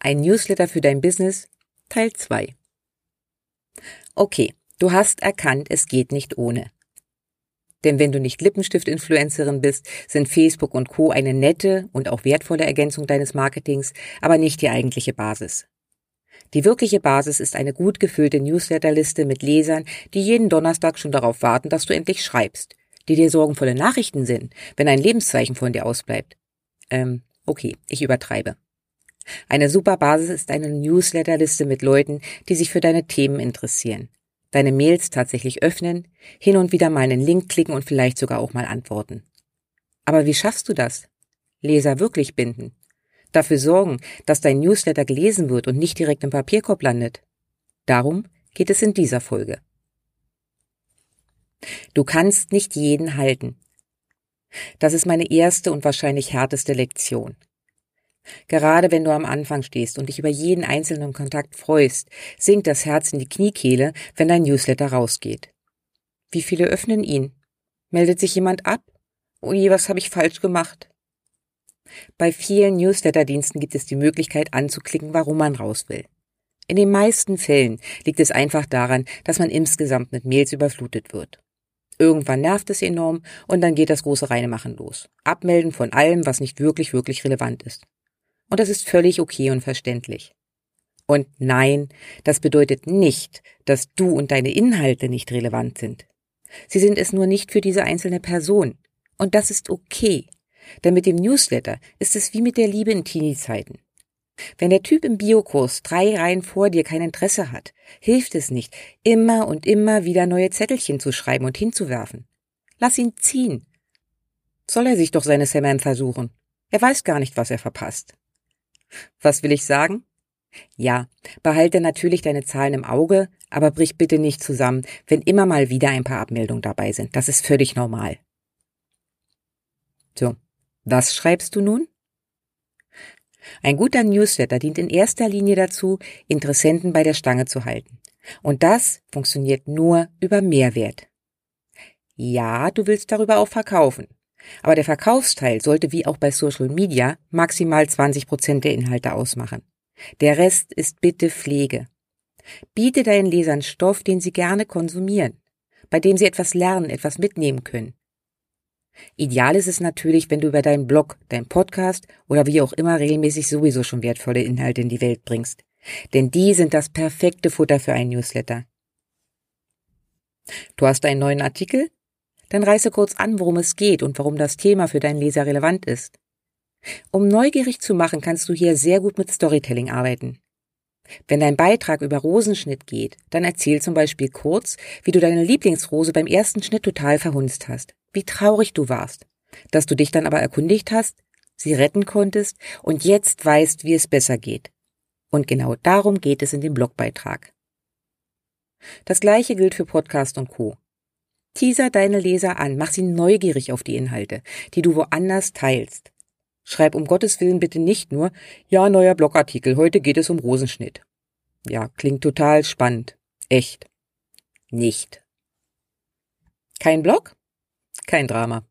Ein Newsletter für dein Business Teil 2. Okay, du hast erkannt, es geht nicht ohne. Denn wenn du nicht Lippenstift-Influencerin bist, sind Facebook und Co. eine nette und auch wertvolle Ergänzung deines Marketings, aber nicht die eigentliche Basis. Die wirkliche Basis ist eine gut gefüllte Newsletterliste mit Lesern, die jeden Donnerstag schon darauf warten, dass du endlich schreibst, die dir sorgenvolle Nachrichten sind, wenn ein Lebenszeichen von dir ausbleibt. Ähm, okay, ich übertreibe. Eine super Basis ist eine Newsletterliste mit Leuten, die sich für deine Themen interessieren. Deine Mails tatsächlich öffnen, hin und wieder mal einen Link klicken und vielleicht sogar auch mal antworten. Aber wie schaffst du das? Leser wirklich binden. Dafür sorgen, dass dein Newsletter gelesen wird und nicht direkt im Papierkorb landet. Darum geht es in dieser Folge. Du kannst nicht jeden halten. Das ist meine erste und wahrscheinlich härteste Lektion. Gerade wenn du am Anfang stehst und dich über jeden einzelnen Kontakt freust, sinkt das Herz in die Kniekehle, wenn dein Newsletter rausgeht. Wie viele öffnen ihn? Meldet sich jemand ab? Oh was habe ich falsch gemacht? Bei vielen Newsletter-Diensten gibt es die Möglichkeit anzuklicken, warum man raus will. In den meisten Fällen liegt es einfach daran, dass man insgesamt mit Mails überflutet wird. Irgendwann nervt es enorm und dann geht das große Reinemachen los. Abmelden von allem, was nicht wirklich, wirklich relevant ist. Und das ist völlig okay und verständlich. Und nein, das bedeutet nicht, dass du und deine Inhalte nicht relevant sind. Sie sind es nur nicht für diese einzelne Person. Und das ist okay. Denn mit dem Newsletter ist es wie mit der Liebe in Teenie-Zeiten. Wenn der Typ im Biokurs drei Reihen vor dir kein Interesse hat, hilft es nicht, immer und immer wieder neue Zettelchen zu schreiben und hinzuwerfen. Lass ihn ziehen. Soll er sich doch seine Samantha suchen. Er weiß gar nicht, was er verpasst. Was will ich sagen? Ja, behalte natürlich deine Zahlen im Auge, aber brich bitte nicht zusammen, wenn immer mal wieder ein paar Abmeldungen dabei sind. Das ist völlig normal. So, was schreibst du nun? Ein guter Newsletter dient in erster Linie dazu, Interessenten bei der Stange zu halten. Und das funktioniert nur über Mehrwert. Ja, du willst darüber auch verkaufen. Aber der Verkaufsteil sollte wie auch bei Social Media maximal 20 Prozent der Inhalte ausmachen. Der Rest ist bitte Pflege. Biete deinen Lesern Stoff, den sie gerne konsumieren, bei dem sie etwas lernen, etwas mitnehmen können. Ideal ist es natürlich, wenn du über deinen Blog, dein Podcast oder wie auch immer regelmäßig sowieso schon wertvolle Inhalte in die Welt bringst. Denn die sind das perfekte Futter für einen Newsletter. Du hast einen neuen Artikel? Dann reiße kurz an, worum es geht und warum das Thema für deinen Leser relevant ist. Um neugierig zu machen, kannst du hier sehr gut mit Storytelling arbeiten. Wenn dein Beitrag über Rosenschnitt geht, dann erzähl zum Beispiel kurz, wie du deine Lieblingsrose beim ersten Schnitt total verhunzt hast, wie traurig du warst, dass du dich dann aber erkundigt hast, sie retten konntest und jetzt weißt, wie es besser geht. Und genau darum geht es in dem Blogbeitrag. Das gleiche gilt für Podcast und Co. Teaser deine Leser an, mach sie neugierig auf die Inhalte, die du woanders teilst. Schreib um Gottes Willen bitte nicht nur, ja, neuer Blogartikel, heute geht es um Rosenschnitt. Ja, klingt total spannend. Echt. Nicht. Kein Blog? Kein Drama.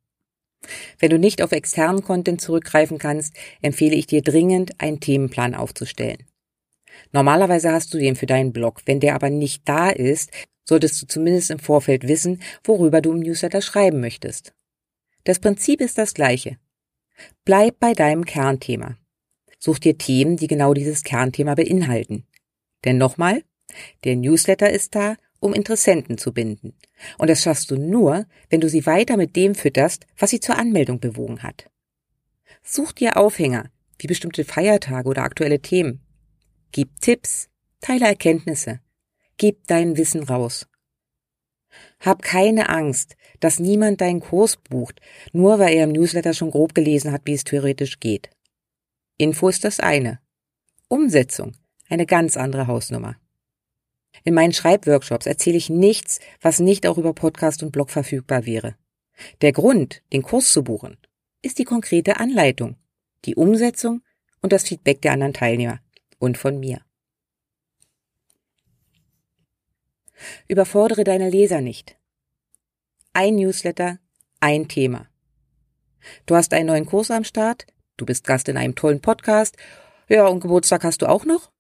Wenn du nicht auf externen Content zurückgreifen kannst, empfehle ich dir dringend, einen Themenplan aufzustellen. Normalerweise hast du den für deinen Blog. Wenn der aber nicht da ist, solltest du zumindest im Vorfeld wissen, worüber du im Newsletter schreiben möchtest. Das Prinzip ist das gleiche. Bleib bei deinem Kernthema. Such dir Themen, die genau dieses Kernthema beinhalten. Denn nochmal, der Newsletter ist da, um Interessenten zu binden. Und das schaffst du nur, wenn du sie weiter mit dem fütterst, was sie zur Anmeldung bewogen hat. Such dir Aufhänger, wie bestimmte Feiertage oder aktuelle Themen. Gib Tipps, teile Erkenntnisse, Gib dein Wissen raus. Hab keine Angst, dass niemand deinen Kurs bucht, nur weil er im Newsletter schon grob gelesen hat, wie es theoretisch geht. Info ist das eine. Umsetzung eine ganz andere Hausnummer. In meinen Schreibworkshops erzähle ich nichts, was nicht auch über Podcast und Blog verfügbar wäre. Der Grund, den Kurs zu buchen, ist die konkrete Anleitung, die Umsetzung und das Feedback der anderen Teilnehmer und von mir. Überfordere deine Leser nicht. Ein Newsletter, ein Thema. Du hast einen neuen Kurs am Start, du bist Gast in einem tollen Podcast, ja, und Geburtstag hast du auch noch?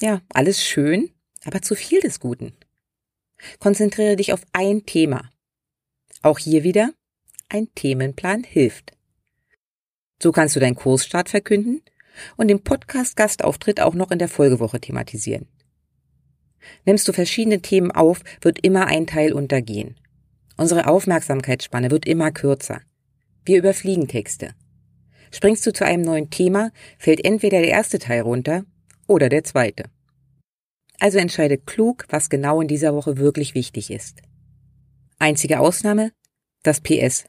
Ja, alles schön, aber zu viel des Guten. Konzentriere dich auf ein Thema. Auch hier wieder, ein Themenplan hilft. So kannst du deinen Kursstart verkünden und den Podcast-Gastauftritt auch noch in der Folgewoche thematisieren. Nimmst du verschiedene Themen auf, wird immer ein Teil untergehen. Unsere Aufmerksamkeitsspanne wird immer kürzer. Wir überfliegen Texte. Springst du zu einem neuen Thema, fällt entweder der erste Teil runter oder der zweite. Also entscheide klug, was genau in dieser Woche wirklich wichtig ist. Einzige Ausnahme? Das PS.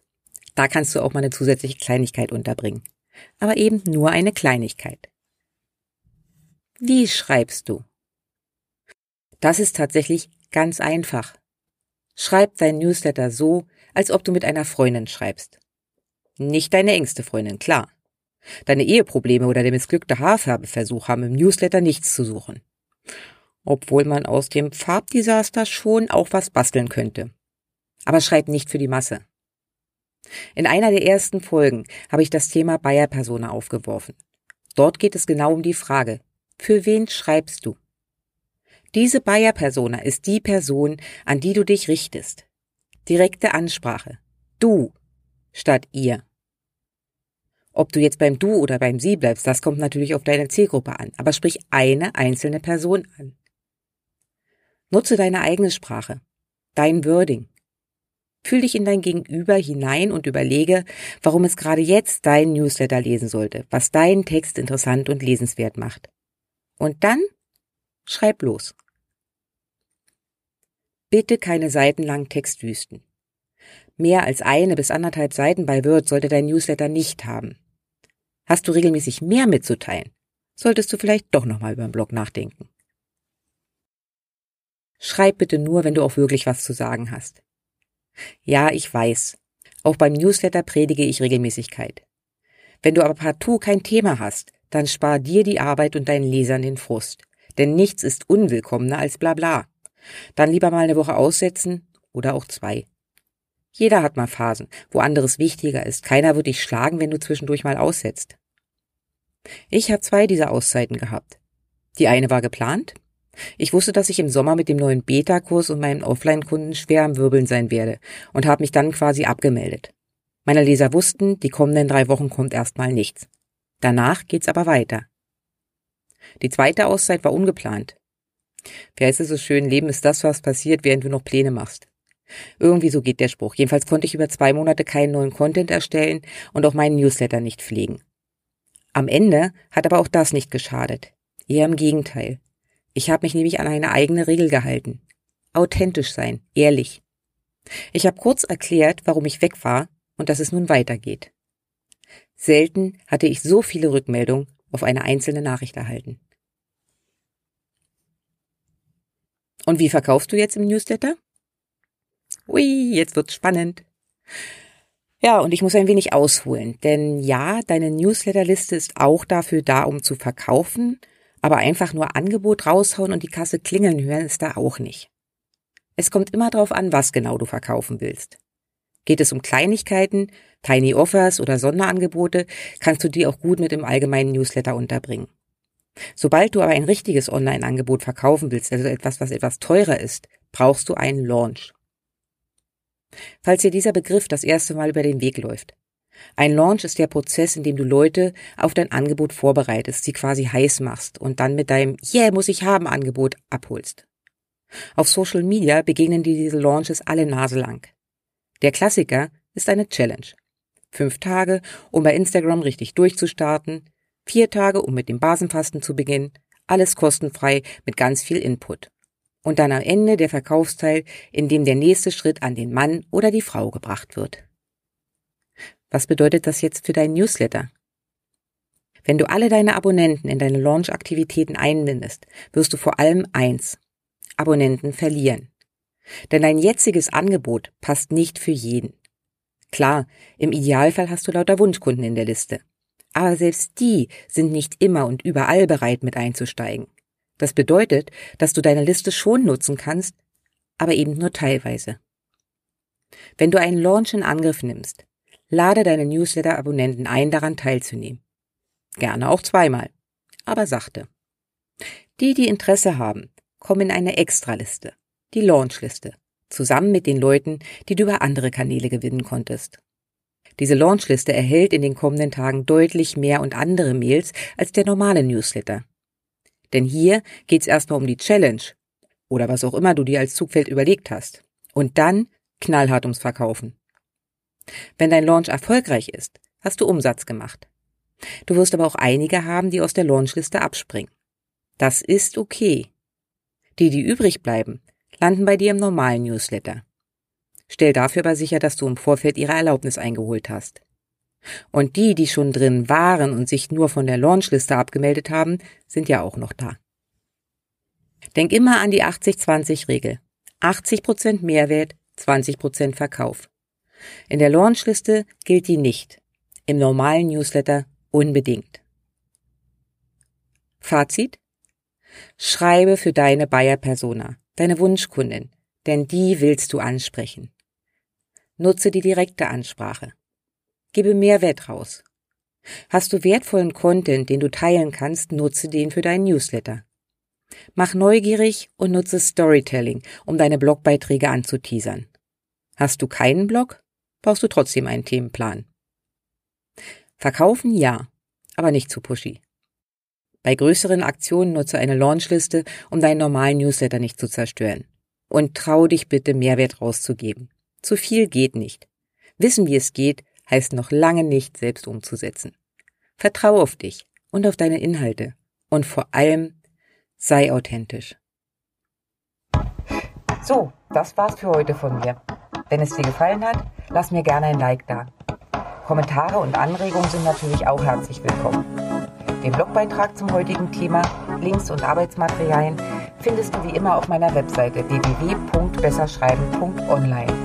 Da kannst du auch mal eine zusätzliche Kleinigkeit unterbringen. Aber eben nur eine Kleinigkeit. Wie schreibst du? Das ist tatsächlich ganz einfach. Schreib dein Newsletter so, als ob du mit einer Freundin schreibst. Nicht deine engste Freundin, klar. Deine Eheprobleme oder der missglückte Haarfärbeversuch haben im Newsletter nichts zu suchen. Obwohl man aus dem Farbdesaster schon auch was basteln könnte. Aber schreib nicht für die Masse. In einer der ersten Folgen habe ich das Thema Bayer-Persona aufgeworfen. Dort geht es genau um die Frage, für wen schreibst du? Diese Bayer-Persona ist die Person, an die du dich richtest. Direkte Ansprache. Du statt ihr. Ob du jetzt beim Du oder beim Sie bleibst, das kommt natürlich auf deine Zielgruppe an, aber sprich eine einzelne Person an. Nutze deine eigene Sprache, dein Wording. Fühl dich in dein Gegenüber hinein und überlege, warum es gerade jetzt dein Newsletter lesen sollte, was deinen Text interessant und lesenswert macht. Und dann schreib los. Bitte keine seitenlangen Textwüsten. Mehr als eine bis anderthalb Seiten bei Word sollte dein Newsletter nicht haben. Hast du regelmäßig mehr mitzuteilen, solltest du vielleicht doch nochmal über den Blog nachdenken. Schreib bitte nur, wenn du auch wirklich was zu sagen hast. Ja, ich weiß. Auch beim Newsletter predige ich Regelmäßigkeit. Wenn du aber partout kein Thema hast, dann spar dir die Arbeit und deinen Lesern den Frust. Denn nichts ist unwillkommener als Blabla. Dann lieber mal eine Woche aussetzen oder auch zwei. Jeder hat mal Phasen, wo anderes wichtiger ist. Keiner wird dich schlagen, wenn du zwischendurch mal aussetzt. Ich habe zwei dieser Auszeiten gehabt. Die eine war geplant. Ich wusste, dass ich im Sommer mit dem neuen Beta-Kurs und meinen Offline-Kunden schwer am Wirbeln sein werde und habe mich dann quasi abgemeldet. Meine Leser wussten, die kommenden drei Wochen kommt erstmal nichts. Danach geht's aber weiter. Die zweite Auszeit war ungeplant. Wer ist es so schön, Leben ist das, was passiert, während du noch Pläne machst. Irgendwie so geht der Spruch. Jedenfalls konnte ich über zwei Monate keinen neuen Content erstellen und auch meinen Newsletter nicht pflegen. Am Ende hat aber auch das nicht geschadet. Eher im Gegenteil. Ich habe mich nämlich an eine eigene Regel gehalten. Authentisch sein, ehrlich. Ich habe kurz erklärt, warum ich weg war und dass es nun weitergeht. Selten hatte ich so viele Rückmeldungen auf eine einzelne Nachricht erhalten. Und wie verkaufst du jetzt im Newsletter? Ui, jetzt wird's spannend. Ja, und ich muss ein wenig ausholen, denn ja, deine Newsletterliste ist auch dafür da, um zu verkaufen, aber einfach nur Angebot raushauen und die Kasse klingeln hören ist da auch nicht. Es kommt immer darauf an, was genau du verkaufen willst. Geht es um Kleinigkeiten, Tiny Offers oder Sonderangebote, kannst du die auch gut mit im allgemeinen Newsletter unterbringen. Sobald du aber ein richtiges Online-Angebot verkaufen willst, also etwas, was etwas teurer ist, brauchst du einen Launch falls dir dieser Begriff das erste Mal über den Weg läuft. Ein Launch ist der Prozess, in dem du Leute auf dein Angebot vorbereitest, sie quasi heiß machst und dann mit deinem Yeah, muss ich haben Angebot abholst. Auf Social Media begegnen dir diese Launches alle Nase lang. Der Klassiker ist eine Challenge. Fünf Tage, um bei Instagram richtig durchzustarten, vier Tage, um mit dem Basenfasten zu beginnen, alles kostenfrei mit ganz viel Input und dann am Ende der Verkaufsteil, in dem der nächste Schritt an den Mann oder die Frau gebracht wird. Was bedeutet das jetzt für dein Newsletter? Wenn du alle deine Abonnenten in deine Launch-Aktivitäten einbindest, wirst du vor allem eins, Abonnenten verlieren. Denn dein jetziges Angebot passt nicht für jeden. Klar, im Idealfall hast du lauter Wunschkunden in der Liste. Aber selbst die sind nicht immer und überall bereit mit einzusteigen. Das bedeutet, dass du deine Liste schon nutzen kannst, aber eben nur teilweise. Wenn du einen Launch in Angriff nimmst, lade deine Newsletter-Abonnenten ein, daran teilzunehmen. Gerne auch zweimal, aber sachte. Die, die Interesse haben, kommen in eine Extraliste, die Launchliste, zusammen mit den Leuten, die du über andere Kanäle gewinnen konntest. Diese Launchliste erhält in den kommenden Tagen deutlich mehr und andere Mails als der normale Newsletter. Denn hier geht's erstmal um die Challenge oder was auch immer du dir als Zugfeld überlegt hast. Und dann knallhart ums Verkaufen. Wenn dein Launch erfolgreich ist, hast du Umsatz gemacht. Du wirst aber auch einige haben, die aus der Launchliste abspringen. Das ist okay. Die, die übrig bleiben, landen bei dir im normalen Newsletter. Stell dafür aber sicher, dass du im Vorfeld ihre Erlaubnis eingeholt hast. Und die, die schon drin waren und sich nur von der Launchliste abgemeldet haben, sind ja auch noch da. Denk immer an die 80-20-Regel. 80% Mehrwert, 20% Verkauf. In der Launchliste gilt die nicht. Im normalen Newsletter unbedingt. Fazit? Schreibe für deine Buyer-Persona, deine Wunschkundin, denn die willst du ansprechen. Nutze die direkte Ansprache. Gebe Mehrwert raus. Hast du wertvollen Content, den du teilen kannst, nutze den für deinen Newsletter. Mach neugierig und nutze Storytelling, um deine Blogbeiträge anzuteasern. Hast du keinen Blog? Brauchst du trotzdem einen Themenplan. Verkaufen ja, aber nicht zu pushy. Bei größeren Aktionen nutze eine Launchliste, um deinen normalen Newsletter nicht zu zerstören. Und trau dich bitte, Mehrwert rauszugeben. Zu viel geht nicht. Wissen, wie es geht, heißt noch lange nicht, selbst umzusetzen. Vertrau auf dich und auf deine Inhalte. Und vor allem, sei authentisch. So, das war's für heute von mir. Wenn es dir gefallen hat, lass mir gerne ein Like da. Kommentare und Anregungen sind natürlich auch herzlich willkommen. Den Blogbeitrag zum heutigen Thema, Links und Arbeitsmaterialien findest du wie immer auf meiner Webseite www.besserschreiben.online.